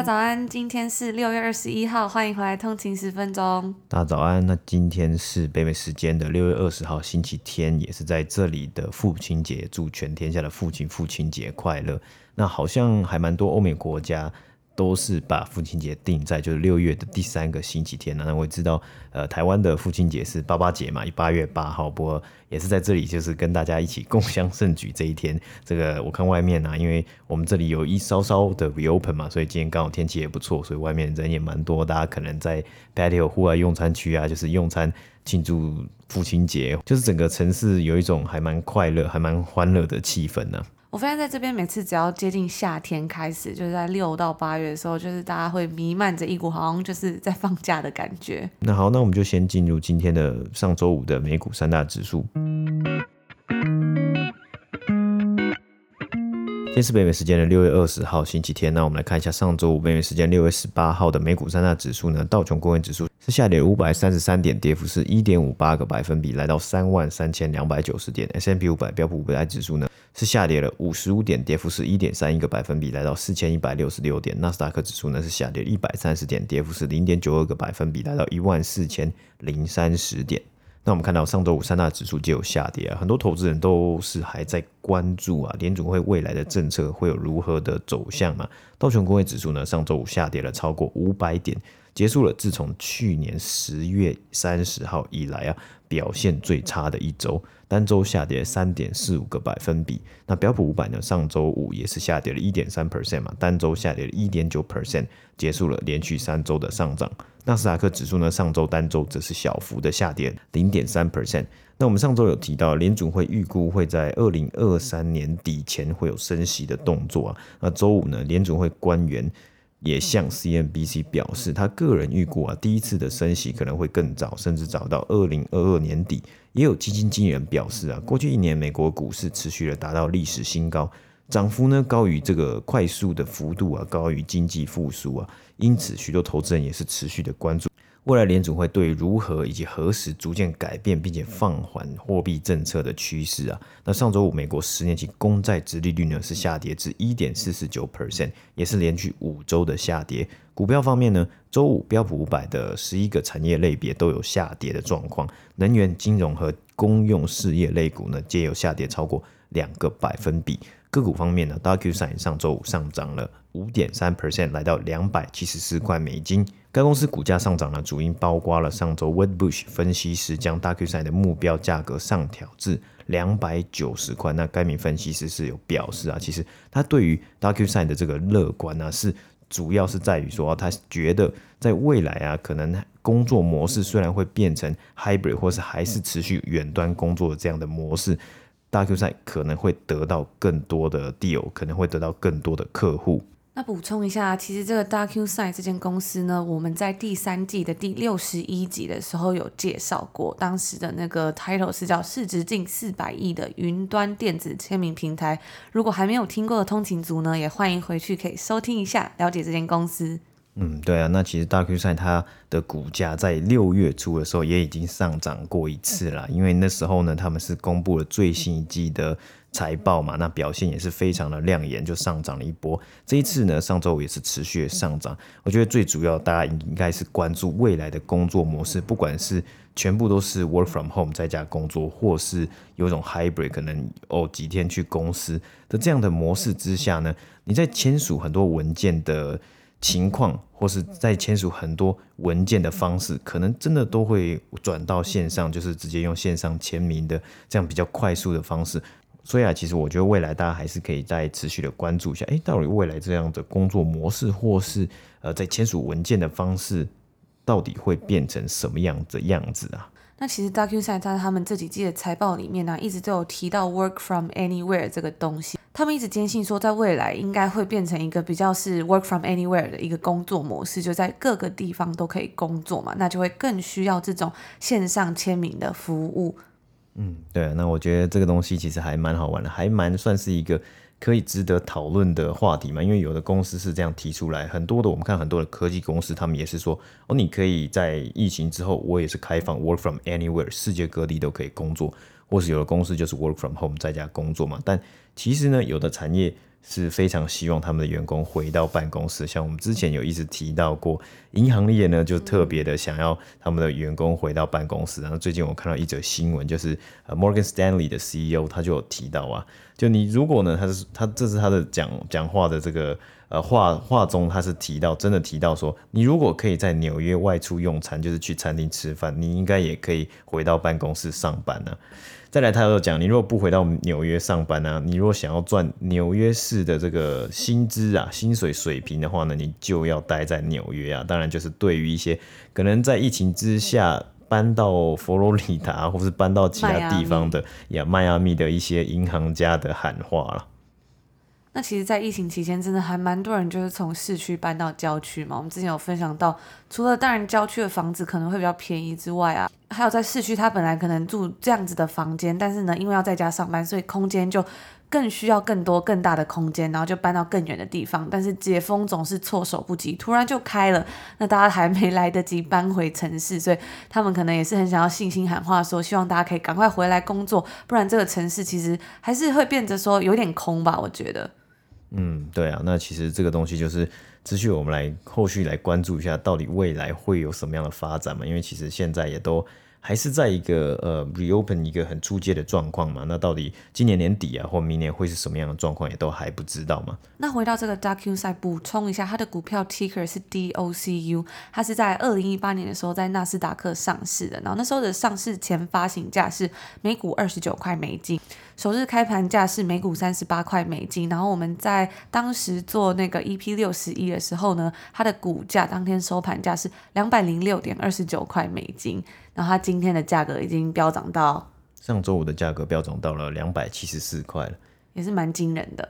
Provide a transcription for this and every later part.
家早安，今天是六月二十一号，欢迎回来通勤十分钟。大家早安，那今天是北美时间的六月二十号星期天，也是在这里的父亲节，祝全天下的父亲父亲节快乐。那好像还蛮多欧美国家。都是把父亲节定在就是六月的第三个星期天。那我知道，呃，台湾的父亲节是八八节嘛，八月八号。不过也是在这里，就是跟大家一起共襄盛举这一天。这个我看外面呢、啊，因为我们这里有一稍稍的 reopen 嘛，所以今天刚好天气也不错，所以外面人也蛮多。大家可能在 patio 户外用餐区啊，就是用餐庆祝父亲节，就是整个城市有一种还蛮快乐、还蛮欢乐的气氛呢、我发现在这边，每次只要接近夏天开始，就是在六到八月的时候，就是大家会弥漫着一股好像就是在放假的感觉。那好，那我们就先进入今天的上周五的美股三大指数。今天是北美时间的六月二十号星期天，那我们来看一下上周五北美时间六月十八号的美股三大指数呢，道琼工业指数。是下跌五百三十三点，跌幅是一点五八个百分比，来到三万三千两百九十点。S&P 五百标普五百指数呢是下跌了五十五点，跌幅是一点三一个百分比，来到四千一百六十六点。纳斯达克指数呢是下跌一百三十点，跌幅是零点九二个百分比，来到一万四千零三十点。那我们看到上周五三大指数皆有下跌啊，很多投资人都是还在关注啊，联储会未来的政策会有如何的走向嘛？道琼工业指数呢上周五下跌了超过五百点。结束了自从去年十月三十号以来啊，表现最差的一周，单周下跌三点四五个百分比。那标普五百呢，上周五也是下跌了一点三 percent 嘛，单周下跌了一点九 percent，结束了连续三周的上涨。纳斯达克指数呢，上周单周则是小幅的下跌零点三 percent。那我们上周有提到，联准会预估会在二零二三年底前会有升息的动作啊。那周五呢，联准会官员。也向 CNBC 表示，他个人预估啊，第一次的升息可能会更早，甚至早到二零二二年底。也有基金经理人表示啊，过去一年美国股市持续的达到历史新高，涨幅呢高于这个快速的幅度啊，高于经济复苏啊，因此许多投资人也是持续的关注。未来联储会对如何以及何时逐渐改变并且放缓货币政策的趋势啊？那上周五美国十年期公债殖利率呢是下跌至一点四四九 percent，也是连续五周的下跌。股票方面呢，周五标普五百的十一个产业类别都有下跌的状况，能源、金融和公用事业类股呢皆有下跌超过两个百分比。个股方面呢，DocuSign 上周五上涨了五点三 percent，来到两百七十四块美金。该公司股价上涨的主因包括了上周 Wedbush 分析师将 DocuSign 的目标价格上调至两百九十块。那该名分析师是有表示啊，其实他对于 DocuSign 的这个乐观呢，是主要是在于说，他觉得在未来啊，可能工作模式虽然会变成 hybrid 或是还是持续远端工作这样的模式。DocuSign 可能会得到更多的 deal，可能会得到更多的客户。那补充一下，其实这个 DocuSign 这间公司呢，我们在第三季的第六十一集的时候有介绍过，当时的那个 title 是叫市值近四百亿的云端电子签名平台。如果还没有听过的通勤族呢，也欢迎回去可以收听一下，了解这间公司。嗯，对啊，那其实大 Q 赛它的股价在六月初的时候也已经上涨过一次了，因为那时候呢，他们是公布了最新一季的财报嘛，那表现也是非常的亮眼，就上涨了一波。这一次呢，上周五也是持续的上涨。我觉得最主要大家应该是关注未来的工作模式，不管是全部都是 Work from Home 在家工作，或是有一种 Hybrid 可能哦几天去公司的这样的模式之下呢，你在签署很多文件的。情况，或是在签署很多文件的方式，可能真的都会转到线上，就是直接用线上签名的这样比较快速的方式。所以啊，其实我觉得未来大家还是可以再持续的关注一下，诶，到底未来这样的工作模式，或是呃在签署文件的方式，到底会变成什么样的样子啊？那其实 DocuSign 在他们这几季的财报里面呢、一直都有提到 Work from Anywhere 这个东西。他们一直坚信说，在未来应该会变成一个比较是 Work from Anywhere 的一个工作模式，就在各个地方都可以工作嘛，那就会更需要这种线上签名的服务。嗯，对，那我觉得这个东西其实还蛮好玩的，还蛮算是一个。可以值得讨论的话题嘛？因为有的公司是这样提出来，很多的我们看很多的科技公司，他们也是说哦，你可以在疫情之后，我也是开放 work from anywhere，世界各地都可以工作，或是有的公司就是 work from home，在家工作嘛。但其实呢，有的产业。是非常希望他们的员工回到办公室，像我们之前有一直提到过，银行业呢就特别的想要他们的员工回到办公室。然后最近我看到一则新闻，就是呃 Morgan Stanley 的 CEO 他就有提到啊，就你如果呢，他是他这是他的讲讲话的这个呃话话中，他是提到真的提到说，你如果可以在纽约外出用餐，就是去餐厅吃饭，你应该也可以回到办公室上班呢、啊。再来，他又讲，你如果不回到纽约上班啊，你如果想要赚纽约市的这个薪资啊、薪水水平的话呢，你就要待在纽约啊。当然，就是对于一些可能在疫情之下搬到佛罗里达或是搬到其他地方的呀，迈阿密的一些银行家的喊话了。那其实，在疫情期间，真的还蛮多人就是从市区搬到郊区嘛。我们之前有分享到，除了当然郊区的房子可能会比较便宜之外啊，还有在市区，他本来可能住这样子的房间，但是呢，因为要在家上班，所以空间就更需要更多更大的空间，然后就搬到更远的地方。但是解封总是措手不及，突然就开了，那大家还没来得及搬回城市，所以他们可能也是很想要信心喊话，说希望大家可以赶快回来工作，不然这个城市其实还是会变得说有点空吧，我觉得。嗯，对啊，那其实这个东西就是持续我们来后续来关注一下，到底未来会有什么样的发展嘛？因为其实现在也都。还是在一个呃 reopen 一个很初阶的状况嘛？那到底今年年底啊，或明年会是什么样的状况，也都还不知道嘛。那回到这个 DocuSign，补充一下，它的股票 ticker 是 DOCU，它是在二零一八年的时候在纳斯达克上市的，然后那时候的上市前发行价是每股二十九块美金，首日开盘价是每股三十八块美金，然后我们在当时做那个 EP 六十一的时候呢，它的股价当天收盘价是两百零六点二十九块美金。然后它今天的价格已经飙涨到，上周五的价格飙涨到了两百七十四块了，也是蛮惊人的。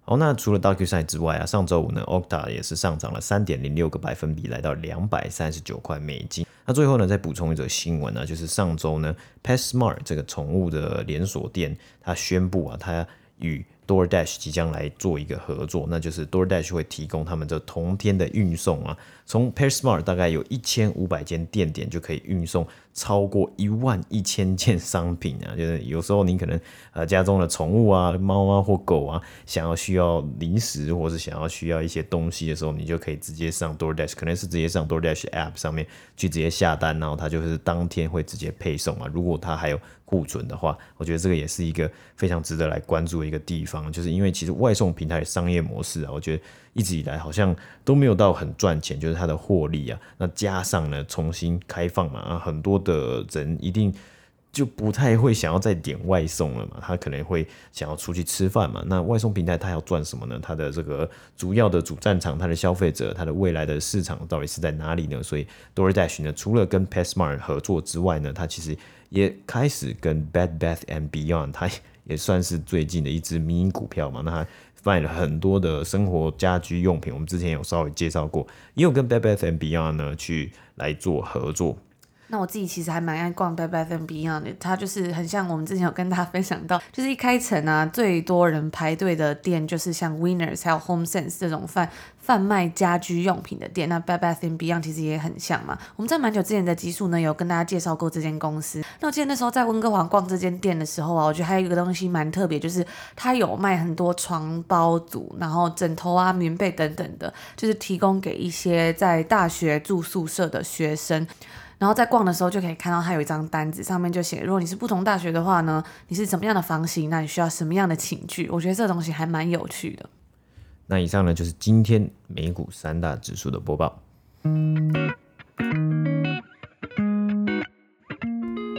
好，那除了 DocuSign 之外啊，上周五呢，Octa 也是上涨了三点零六个百分比，来到两百三十九块美金。那最后呢，再补充一则新闻呢，就是上周呢，PetSmart 这个宠物的连锁店，它宣布啊，它与 DoorDash 即将来做一个合作，那就是 DoorDash 会提供他们这同天的运送啊，从 PetSmart 大概有一千五百间店点就可以运送超过一万一千件商品啊，就是有时候你可能呃家中的宠物啊，猫啊或狗啊，想要需要零食或是想要需要一些东西的时候，你就可以直接上 DoorDash，可能是直接上 DoorDash App 上面去直接下单，然后它就是当天会直接配送啊。如果它还有库存的话，我觉得这个也是一个非常值得来关注的一个地方，就是因为其实外送平台的商业模式啊，我觉得一直以来好像都没有到很赚钱，就是它的获利啊，那加上呢重新开放嘛，啊，很多的人一定就不太会想要再点外送了嘛，他可能会想要出去吃饭嘛，那外送平台它要赚什么呢？它的这个主要的主战场，它的消费者，它的未来的市场到底是在哪里呢？所以 DoorDash 呢，除了跟 PetSmart 合作之外呢，它其实也开始跟 Bed Bath and Beyond，它也算是最近的一支民营股票嘛。那它卖了很多的生活家居用品，我们之前有稍微介绍过，也有跟 Bed Bath and Beyond 呢去来做合作。那我自己其实还蛮爱逛 Bed Bath and Beyond 的，它就是很像我们之前有跟大家分享到，就是一开城啊，最多人排队的店就是像 Winners 还有 HomeSense 这种贩贩卖家居用品的店。那 Bed Bath and Beyond 其实也很像嘛。我们在蛮久之前的集数呢，有跟大家介绍过这间公司。那我记得那时候在温哥华逛这间店的时候啊，我觉得还有一个东西蛮特别，就是它有卖很多床包组，然后枕头啊、棉被等等的，就是提供给一些在大学住宿舍的学生。然后在逛的时候就可以看到，它有一张单子，上面就写，如果你是不同大学的话呢，你是怎么样的房型，那你需要什么样的寝具？我觉得这个东西还蛮有趣的。那以上呢就是今天美股三大指数的播报。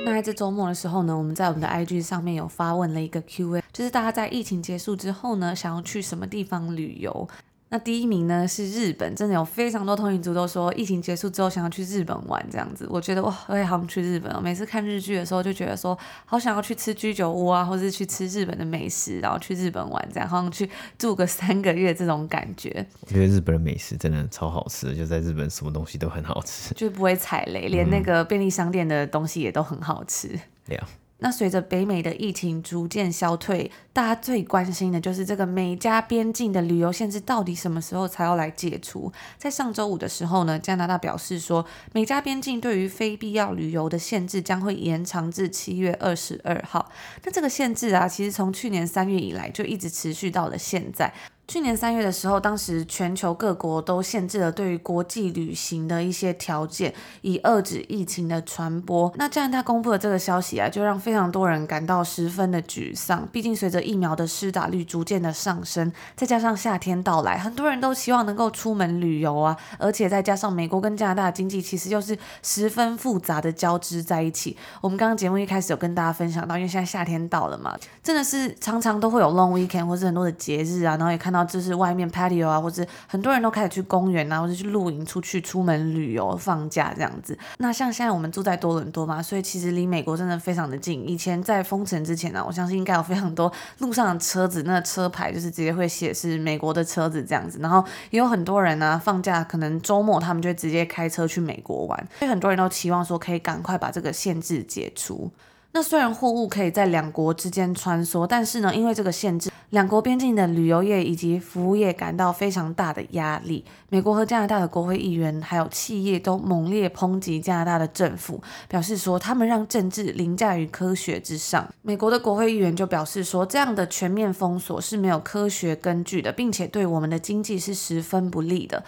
那在这周末的时候呢，我们在我们的 IG 上面有发问了一个 Q&A，就是大家在疫情结束之后呢，想要去什么地方旅游？那第一名呢是日本，真的有非常多通勤族都说疫情结束之后想要去日本玩这样子。我觉得哇，我也好想去日本哦。每次看日剧的时候就觉得说，好想要去吃居酒屋啊，或是去吃日本的美食，然后去日本玩这样，好像去住个三个月这种感觉。我觉得日本的美食真的超好吃，就在日本什么东西都很好吃，就不会踩雷，连那个便利商店的东西也都很好吃。对啊。那随着北美的疫情逐渐消退，大家最关心的就是这个美加边境的旅游限制到底什么时候才要来解除？在上周五的时候呢，加拿大表示说，美加边境对于非必要旅游的限制将会延长至七月二十二号。那这个限制啊，其实从去年三月以来就一直持续到了现在。去年三月的时候，当时全球各国都限制了对于国际旅行的一些条件，以遏制疫情的传播。那加拿大公布的这个消息啊，就让非常多人感到十分的沮丧。毕竟随着疫苗的施打率逐渐的上升，再加上夏天到来，很多人都希望能够出门旅游啊。而且再加上美国跟加拿大经济其实又是十分复杂的交织在一起。我们刚刚节目一开始有跟大家分享到，因为现在夏天到了嘛，真的是常常都会有 long weekend 或是很多的节日啊，然后也看到。就是外面 patio 啊，或者很多人都开始去公园啊，或者去露营、出去出门旅游、放假这样子。那像现在我们住在多伦多嘛，所以其实离美国真的非常的近。以前在封城之前呢、我相信应该有非常多路上的车子，那、车牌就是直接会写是美国的车子这样子。然后也有很多人呢、啊，放假可能周末他们就直接开车去美国玩，所以很多人都期望说可以赶快把这个限制解除。那虽然货物可以在两国之间穿梭，但是呢，因为这个限制，两国边境的旅游业以及服务业感到非常大的压力。美国和加拿大的国会议员还有企业都猛烈抨击加拿大的政府，表示说他们让政治凌驾于科学之上。美国的国会议员就表示说，这样的全面封锁是没有科学根据的，并且对我们的经济是十分不利的。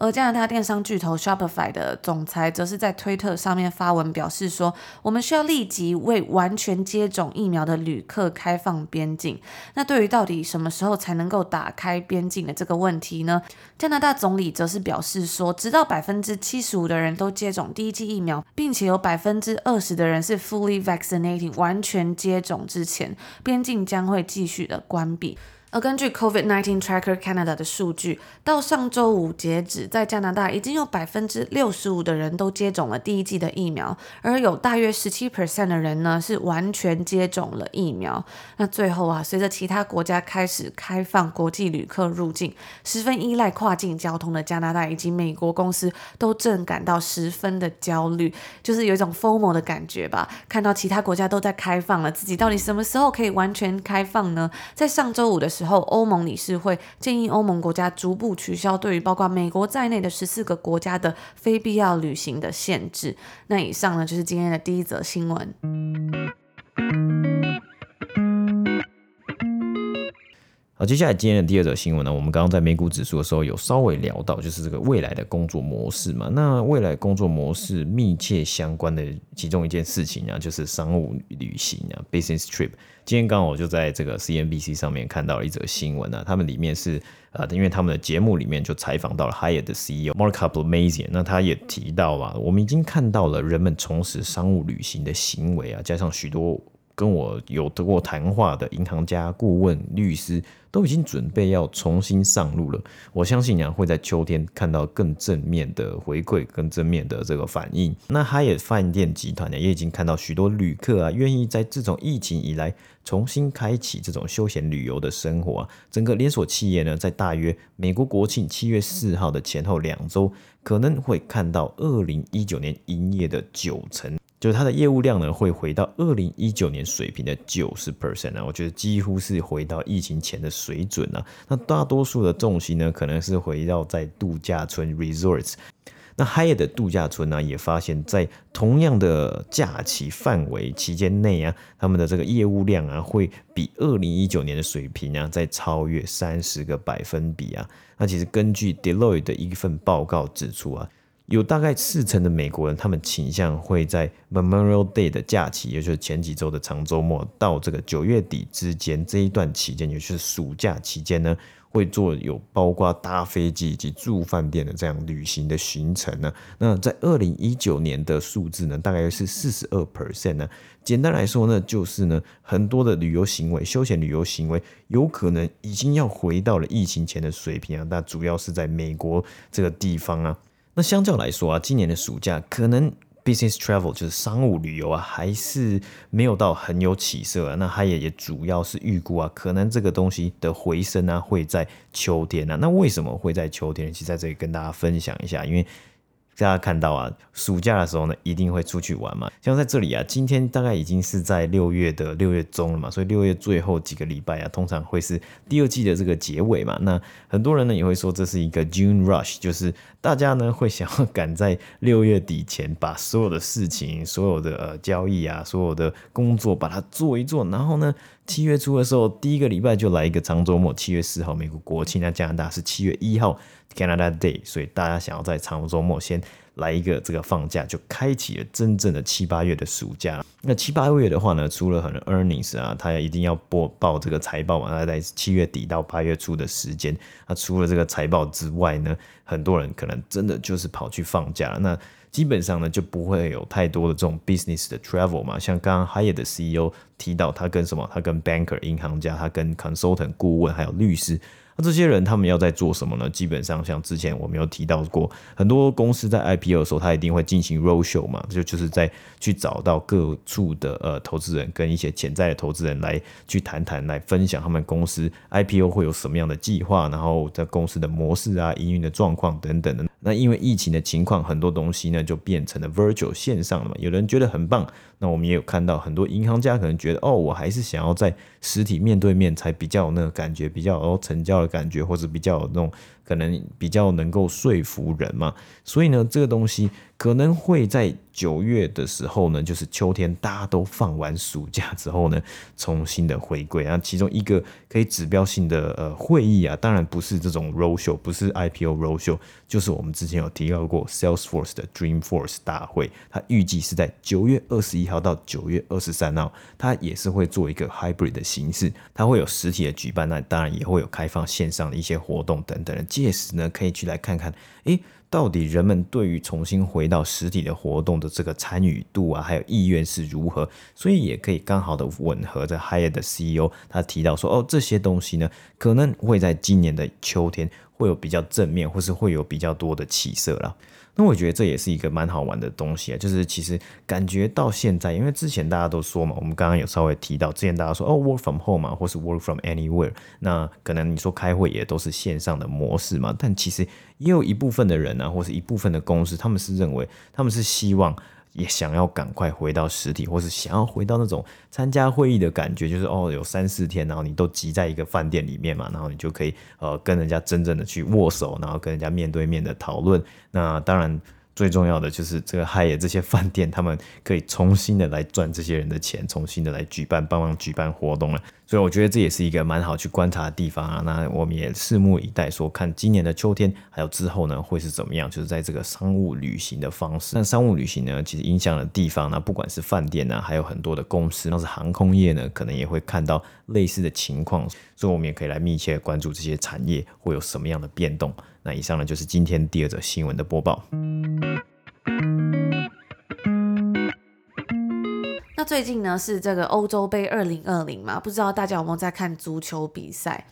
而加拿大电商巨头 Shopify 的总裁则是在推特上面发文表示说：“我们需要立即为完全接种疫苗的旅客开放边境。”那对于到底什么时候才能够打开边境的这个问题呢？加拿大总理则是表示说：“直到百分之七十五的人都接种第一剂疫苗，并且有百分之二十的人是 fully vaccinated 完全接种之前，边境将会继续的关闭。”而根据 COVID-19 Tracker Canada 的数据，到上周五截止，在加拿大已经有百分之六十五的人都接种了第一剂的疫苗，而有大约十七 percent 的人呢是完全接种了疫苗。那最后啊，随着其他国家开始开放国际旅客入境，十分依赖跨境交通的加拿大以及美国公司都正感到十分的焦虑，就是有一种 FOMO 的感觉吧。看到其他国家都在开放了，自己到底什么时候可以完全开放呢？在上周五的时候。欧盟理事会建议欧盟国家逐步取消对于包括美国在内的十四个国家的非必要旅行的限制。那以上呢，就是今天的第一则新闻。好，接下来今天的第二则新闻呢，我们刚刚在美股指数的时候有稍微聊到，就是这个未来的工作模式嘛。那未来工作模式密切相关的其中一件事情啊，就是商务旅行啊，business trip。今天刚好我就在这个 CNBC 上面看到了一则新闻啊，他们里面是呃，因为他们的节目里面就采访到了 Hyatt 的 CEO Mark Hoplamazian，那他也提到啊，我们已经看到了人们从事商务旅行的行为啊，加上许多。跟我有得过谈话的银行家、顾问、律师都已经准备要重新上路了。我相信啊，会在秋天看到更正面的回馈、更正面的这个反应。那希尔饭店集团呢，也已经看到许多旅客啊，愿意在这种疫情以来重新开启这种休闲旅游的生活啊。整个连锁企业呢，在大约美国国庆七月四号的前后两周，可能会看到二零一九年营业的九成。就是它的业务量呢，会回到二零一九年水平的九十 percent 啊，我觉得几乎是回到疫情前的水准啊。那大多数的重心呢，可能是回到在度假村 resorts。那 Hyatt 的度假村呢，也发现，在同样的假期范围期间内啊，他们的这个业务量啊，会比二零一九年的水平啊，再超越三十个百分比啊。那其实根据 Deloitte 的一份报告指出啊。有大概四成的美国人，他们倾向会在 Memorial Day 的假期，也就是前几周的长周末，到这个九月底之间这一段期间，也就是暑假期间呢，会做有包括搭飞机以及住饭店的这样旅行的行程呢。那在二零一九年的数字呢，大概是四十二 percent 呢。简单来说呢，就是呢，很多的旅游行为、休闲旅游行为，有可能已经要回到了疫情前的水平啊。那主要是在美国这个地方啊。那相较来说啊，今年的暑假可能。Business travel 就是商务旅游啊，还是没有到很有起色啊。那他也也主要是预估啊，可能这个东西的回升啊，会在秋天啊。那为什么会在秋天？其实在这里跟大家分享一下，因为。大家看到啊，暑假的时候呢，一定会出去玩嘛。像在这里啊，今天大概已经是在六月的六月中了嘛，所以六月最后几个礼拜啊，通常会是第二季的这个结尾嘛。那很多人呢也会说这是一个 June Rush，就是大家呢会想要赶在六月底前把所有的事情、所有的呃交易啊、所有的工作把它做一做，然后呢。七月初的时候，第一个礼拜就来一个长周末。七月四号，美国国庆，那加拿大是七月一号，Canada Day，所以大家想要在长周末先来一个这个放假，就开启了真正的七八月的暑假。那七八月的话呢，除了可能 earnings 啊，他一定要播报这个财报嘛，那在七月底到八月初的时间，那除了这个财报之外呢，很多人可能真的就是跑去放假。那基本上呢，就不会有太多的这种 business 的 travel 嘛。像刚刚 Hyatt 的 CEO 提到，他跟什么？他跟 banker 银行家，他跟 consultant 顾问，还有律师。那这些人他们要在做什么呢？基本上像之前我们有提到过，很多公司在 IPO 的时候，他一定会进行 roadshow 嘛，就就是在去找到各处的呃投资人跟一些潜在的投资人来去谈谈，来分享他们公司 IPO 会有什么样的计划，然后在公司的模式啊、营运的状况等等的。那因为疫情的情况，很多东西呢就变成了 virtual 线上了嘛。有人觉得很棒，那我们也有看到很多银行家可能觉得，哦，我还是想要在实体面对面才比较有那个感觉，比较有成交的感觉，或者比较有那种。可能比较能够说服人嘛，所以呢，这个东西可能会在九月的时候呢，就是秋天大家都放完暑假之后呢，重新的回归。然后其中一个可以指标性的呃会议啊，当然不是这种 roadshow，不是 IPO roadshow，就是我们之前有提到过 Salesforce 的 Dreamforce 大会，它预计是在九月二十一号到九月二十三号，它也是会做一个 hybrid 的形式，它会有实体的举办，那当然也会有开放线上的一些活动等等的。届时呢，可以去来看看，诶，到底人们对于重新回到实体的活动的这个参与度啊，还有意愿是如何？所以也可以刚好的吻合着 higher 的 CEO 他提到说，哦，这些东西呢，可能会在今年的秋天会有比较正面，或是会有比较多的起色了。那我觉得这也是一个蛮好玩的东西啊，就是其实感觉到现在，因为之前大家都说嘛，我们刚刚有稍微提到，之前大家说哦，work from home 嘛，或是 work from anywhere，那可能你说开会也都是线上的模式嘛，但其实也有一部分的人啊，或是一部分的公司，他们是认为他们是希望。也想要赶快回到实体，或是想要回到那种参加会议的感觉，就是哦，有三四天，然后你都挤在一个饭店里面嘛，然后你就可以呃跟人家真正的去握手，然后跟人家面对面的讨论。那当然。最重要的就是这个 Hyatt 这些饭店，他们可以重新的来赚这些人的钱，重新的来举办帮忙举办活动了。所以我觉得这也是一个蛮好去观察的地方啊。那我们也拭目以待，说看今年的秋天还有之后呢会是怎么样？就是在这个商务旅行的方式。那商务旅行呢，其实影响的地方呢，不管是饭店呢，还有很多的公司，那是航空业呢，可能也会看到类似的情况。所以我们也可以来密切关注这些产业会有什么样的变动。那以上呢就是今天第二则新闻的播报。那最近呢是这个欧洲杯二零二零嘛，不知道大家有没有在看足球比赛？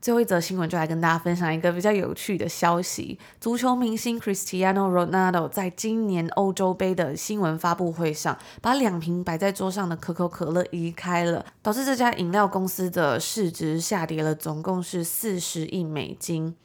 最后一则新闻就来跟大家分享一个比较有趣的消息：足球明星 Cristiano Ronaldo 在今年欧洲杯的新闻发布会上，把两瓶摆在桌上的可口可乐移开了，导致这家饮料公司的市值下跌了，总共是四十亿美金。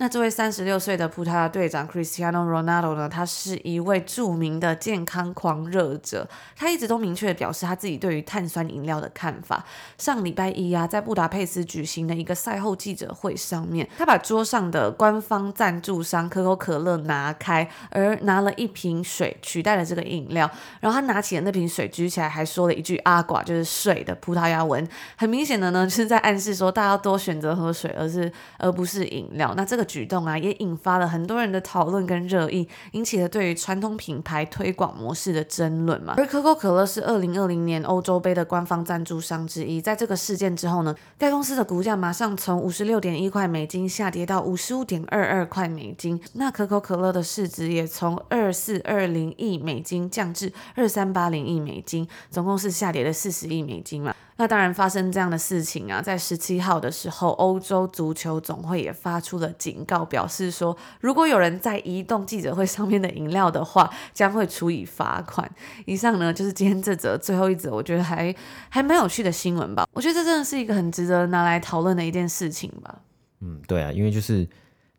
那这位三十六岁的葡萄牙队长 Cristiano Ronaldo 呢，他是一位著名的健康狂热者，他一直都明确表示他自己对于碳酸饮料的看法。上礼拜一啊，在布达佩斯举行的一个赛后记者会上面，他把桌上的官方赞助商可口可乐拿开，而拿了一瓶水取代了这个饮料。然后他拿起了那瓶水，举起来还说了一句“阿寡”，就是水的葡萄牙文。很明显的呢，就是在暗示说大家多选择喝水，而是而不是饮料。那这个。举动啊，也引发了很多人的讨论跟热议，引起了对于传统品牌推广模式的争论嘛。而可口可乐是二零二零年欧洲杯的官方赞助商之一，在这个事件之后呢，该公司的股价马上从五十六点一块美金下跌到五十五点二二块美金，那可口可乐的市值也从二四二零亿美金降至二三八零亿美金，总共是下跌了四十亿美金嘛。那当然，发生这样的事情啊，在十七号的时候，欧洲足球总会也发出了警告，表示说，如果有人在移动记者会上面的饮料的话，将会处以罚款。以上呢，就是今天这则最后一则，我觉得还还蛮有趣的新闻吧。我觉得这真的是一个很值得拿来讨论的一件事情吧。嗯，对啊，因为就是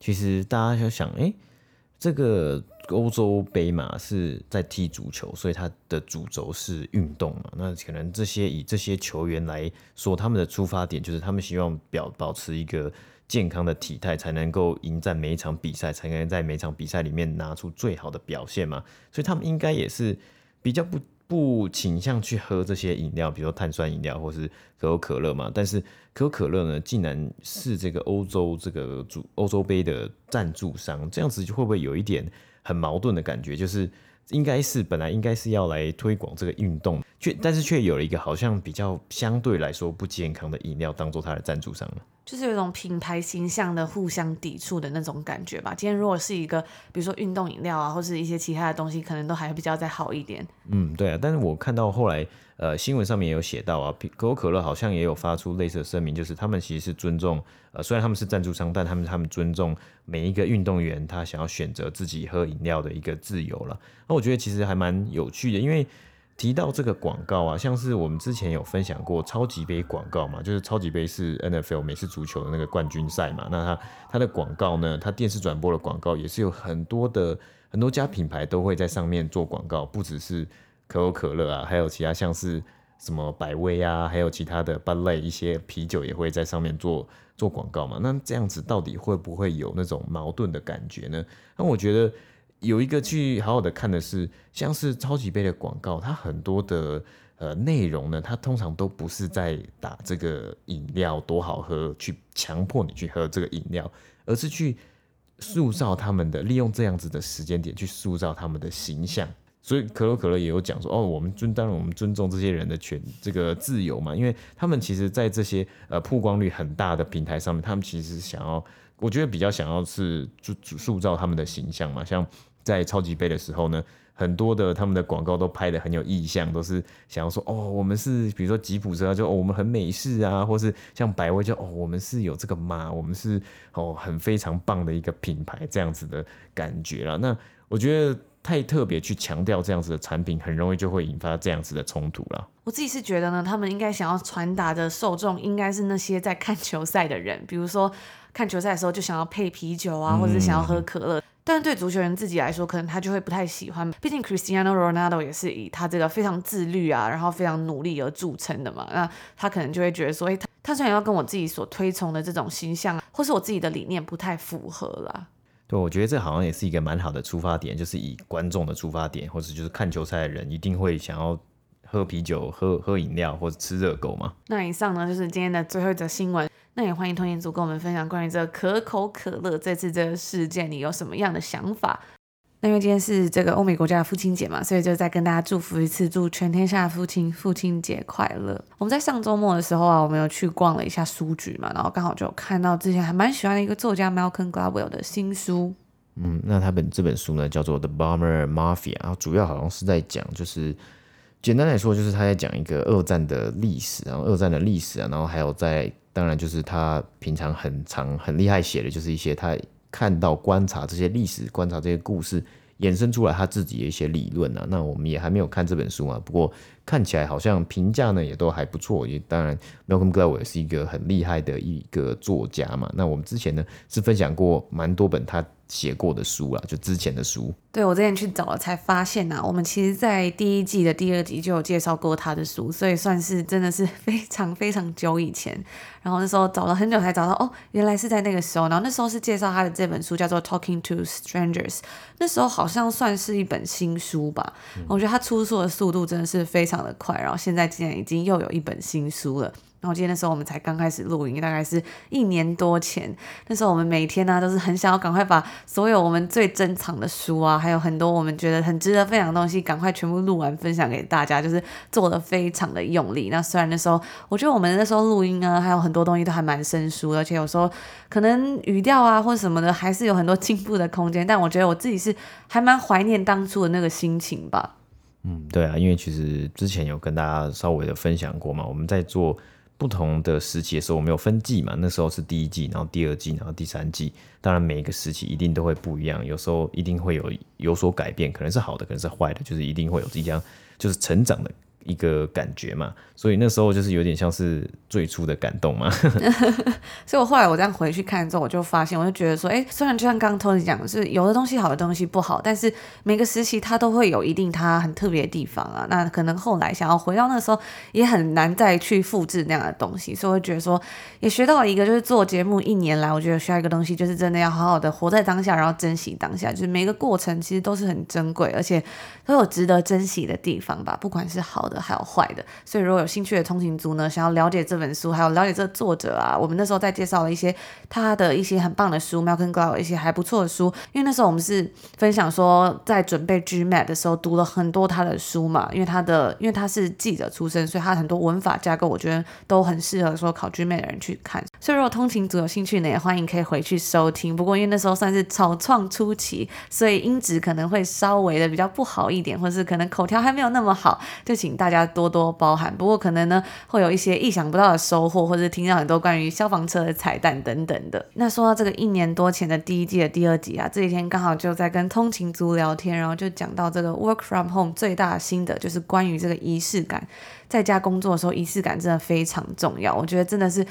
其实大家就想，哎，这个。欧洲杯嘛，是在踢足球，所以它的主轴是运动嘛。那可能这些以这些球员来说，他们的出发点就是他们希望表保持一个健康的体态，才能够迎战每一场比赛，才能在每一场比赛里面拿出最好的表现嘛。所以他们应该也是比较不。不倾向去喝这些饮料，比如说碳酸饮料或是可口可乐嘛。但是可口可乐呢，竟然是这个欧洲这个主欧洲杯的赞助商，这样子就会不会有一点很矛盾的感觉？就是应该是本来应该是要来推广这个运动，却但是却有了一个好像比较相对来说不健康的饮料当做它的赞助商。就是有一种品牌形象的互相抵触的那种感觉吧。今天如果是一个，比如说运动饮料啊，或是一些其他的东西，可能都还比较再好一点。嗯，对啊。但是我看到后来，呃，新闻上面也有写到啊，可口可乐好像也有发出类似的声明，就是他们其实是尊重，呃，虽然他们是赞助商，但他们他们尊重每一个运动员他想要选择自己喝饮料的一个自由了。那我觉得其实还蛮有趣的，因为。提到这个广告啊，像是我们之前有分享过超级杯广告嘛，就是超级杯是 NFL 美式足球的那个冠军赛嘛，那它它的广告呢，它电视转播的广告也是有很多的很多家品牌都会在上面做广告，不只是可口可乐啊，还有其他像是什么百威啊，还有其他的 b u 一些啤酒也会在上面做做广告嘛，那这样子到底会不会有那种矛盾的感觉呢？那我觉得。有一个去好好的看的是，像是超级杯的广告，它很多的呃内容呢，它通常都不是在打这个饮料多好喝，去强迫你去喝这个饮料，而是去塑造他们的，利用这样子的时间点去塑造他们的形象。所以可口可乐也有讲说，哦，我们尊当然我们尊重这些人的权这个自由嘛，因为他们其实在这些呃曝光率很大的平台上面，他们其实想要，我觉得比较想要是就塑造他们的形象嘛，像。在超级杯的时候呢，很多的他们的广告都拍的很有意象，都是想要说哦，我们是比如说吉普车就哦，我们很美式啊，或是像百威就哦，我们是有这个马，我们是哦很非常棒的一个品牌这样子的感觉了。那我觉得太特别去强调这样子的产品，很容易就会引发这样子的冲突了。我自己是觉得呢，他们应该想要传达的受众应该是那些在看球赛的人，比如说看球赛的时候就想要配啤酒啊，或者是想要喝可乐。嗯但是对足球员自己来说，可能他就会不太喜欢。毕竟 Cristiano Ronaldo 也是以他这个非常自律啊，然后非常努力而著称的嘛。那他可能就会觉得说，哎，他他虽然要跟我自己所推崇的这种形象，或是我自己的理念不太符合啦。对，我觉得这好像也是一个蛮好的出发点，就是以观众的出发点，或者就是看球赛的人一定会想要喝啤酒、喝喝饮料或者吃热狗嘛。那以上呢，就是今天的最后一则新闻。那也欢迎通勤族跟我们分享关于这个可口可乐这次这个事件，你有什么样的想法？那因为今天是这个欧美国家的父亲节嘛，所以就再跟大家祝福一次，祝全天下的父亲父亲节快乐。我们在上周末的时候啊，我们有去逛了一下书局嘛，然后刚好就看到之前还蛮喜欢的一个作家 Malcolm Gladwell 的新书。嗯，那他本这本书呢叫做《The Bomber Mafia》，然后主要好像是在讲，就是简单来说，就是他在讲一个二战的历史，然后二战的历史啊，然后还有在。当然，就是他平常很长很厉害写的，就是一些他看到、观察这些历史、观察这些故事，衍生出来他自己的一些理论啊。那我们也还没有看这本书啊，不过看起来好像评价呢也都还不错。也当然，Malcolm Gladwell 也是一个很厉害的一个作家嘛。那我们之前呢是分享过蛮多本他写过的书啊，就之前的书。对，我之前去找了，才发现呐、我们其实，在第一季的第二集就有介绍过他的书，所以算是真的是非常非常久以前。然后那时候找了很久才找到，哦，原来是在那个时候。然后那时候是介绍他的这本书，叫做《Talking to Strangers》。那时候好像算是一本新书吧。我觉得他出书的速度真的是非常的快。然后现在竟然已经又有一本新书了。然后我记得那时候我们才刚开始录音，大概是一年多前。那时候我们每天呢、都是很想要赶快把所有我们最珍藏的书啊，还有很多我们觉得很值得分享的东西，赶快全部录完分享给大家，就是做得非常的用力。那虽然那时候我觉得我们那时候录音啊，还有很多东西都还蛮生疏，而且有时候可能语调啊或者什么的还是有很多进步的空间。但我觉得我自己是还蛮怀念当初的那个心情吧。嗯，对啊，因为其实之前有跟大家稍微的分享过嘛，我们在做。不同的时期的时候，我们有分季嘛？那时候是第一季，然后第二季，然后第三季。当然，每一个时期一定都会不一样，有时候一定会有有所改变，可能是好的，可能是坏的，就是一定会有即将就是成长的。一个感觉嘛，所以那时候就是有点像是最初的感动嘛。所以我后来我这样回去看之后，我就发现，我就觉得说，哎，虽然就像刚刚 Tony 讲的是有的东西好的东西不好，但是每个时期它都会有一定它很特别的地方啊。那可能后来想要回到那时候，也很难再去复制那样的东西。所以我觉得说，也学到了一个，就是做节目一年来，我觉得需要一个东西，就是真的要好好的活在当下，然后珍惜当下。就是每个过程其实都是很珍贵，而且都有值得珍惜的地方吧，不管是好的。还有坏的，所以如果有兴趣的通勤族呢，想要了解这本书，还有了解这个作者啊，我们那时候在介绍了一些他的一些很棒的书，Malcolm Gladwell 一些还不错的书。因为那时候我们是分享说，在准备 GMAT 的时候读了很多他的书嘛，因为他的因为他是记者出身，所以他很多文法架构，我觉得都很适合说考 GMAT 的人去看。所以如果通勤族有兴趣呢，也欢迎可以回去收听。不过因为那时候算是草创初期，所以音质可能会稍微的比较不好一点，或是可能口条还没有那么好，就请大家。多多包涵，不过可能呢会有一些意想不到的收获，或者听到很多关于消防车的彩蛋等等的。那说到这个一年多前的第一季的第二集啊，这几天刚好就在跟通勤族聊天，然后就讲到这个 work from home 最大的心得就是关于这个仪式感，在家工作的时候仪式感真的非常重要，我觉得真的是。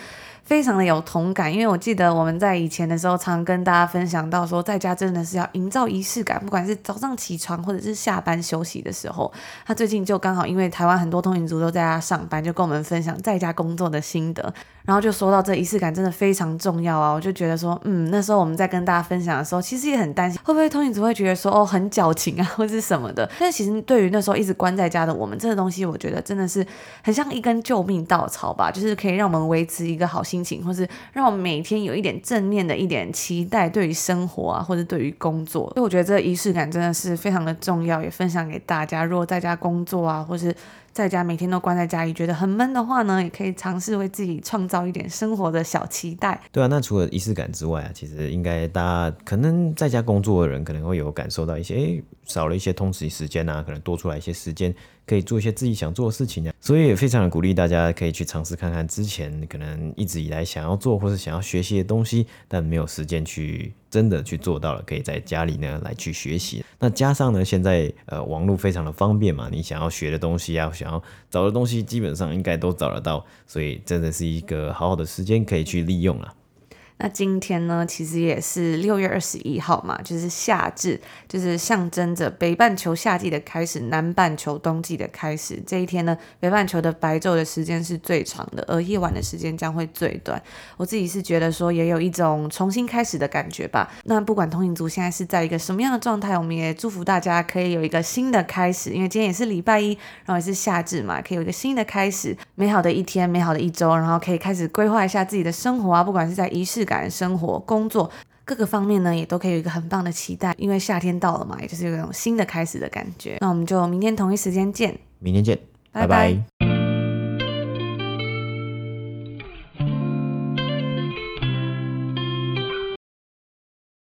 非常的有同感，因为我记得我们在以前的时候，常跟大家分享到说，在家真的是要营造仪式感，不管是早上起床或者是下班休息的时候。他最近就刚好因为台湾很多通勤族都在家上班，就跟我们分享在家工作的心得。然后就说到这仪式感真的非常重要啊，我就觉得说，嗯，那时候我们在跟大家分享的时候，其实也很担心会不会通勤族会觉得说，哦，很矫情啊，或者是什么的。但其实对于那时候一直关在家的我们，这个东西我觉得真的是很像一根救命稻草吧，就是可以让我们维持一个好心情，或是让我们每天有一点正面的一点期待，对于生活啊，或者对于工作。所以我觉得这个仪式感真的是非常的重要，也分享给大家。如果在家工作啊，或是在家每天都关在家里，觉得很闷的话呢，也可以尝试为自己创造一点生活的小期待。对啊，那除了仪式感之外啊，其实应该大家可能在家工作的人可能会有感受到一些，诶，少了一些通勤时间啊，可能多出来一些时间。可以做一些自己想做的事情啊，所以也非常的鼓励大家可以去尝试看看之前可能一直以来想要做或是想要学习的东西，但没有时间去真的去做到了，可以在家里呢来去学习。那加上呢，现在呃网络非常的方便嘛，你想要学的东西啊，想要找的东西，基本上应该都找得到，所以真的是一个好好的时间可以去利用了。那今天呢，其实也是六月二十一号嘛，就是夏至，就是象征着北半球夏季的开始，南半球冬季的开始。这一天呢，北半球的白昼的时间是最长的，而夜晚的时间将会最短。我自己是觉得说，也有一种重新开始的感觉吧。那不管通勤族现在是在一个什么样的状态，我们也祝福大家可以有一个新的开始。因为今天也是礼拜一，然后也是夏至嘛，可以有一个新的开始，美好的一天，美好的一周，然后可以开始规划一下自己的生活啊，不管是在仪式感生活、工作各个方面呢，也都可以有一个很棒的期待，因为夏天到了嘛，也就是有一种新的开始的感觉。那我们就明天同一时间见，明天见，拜拜。拜拜。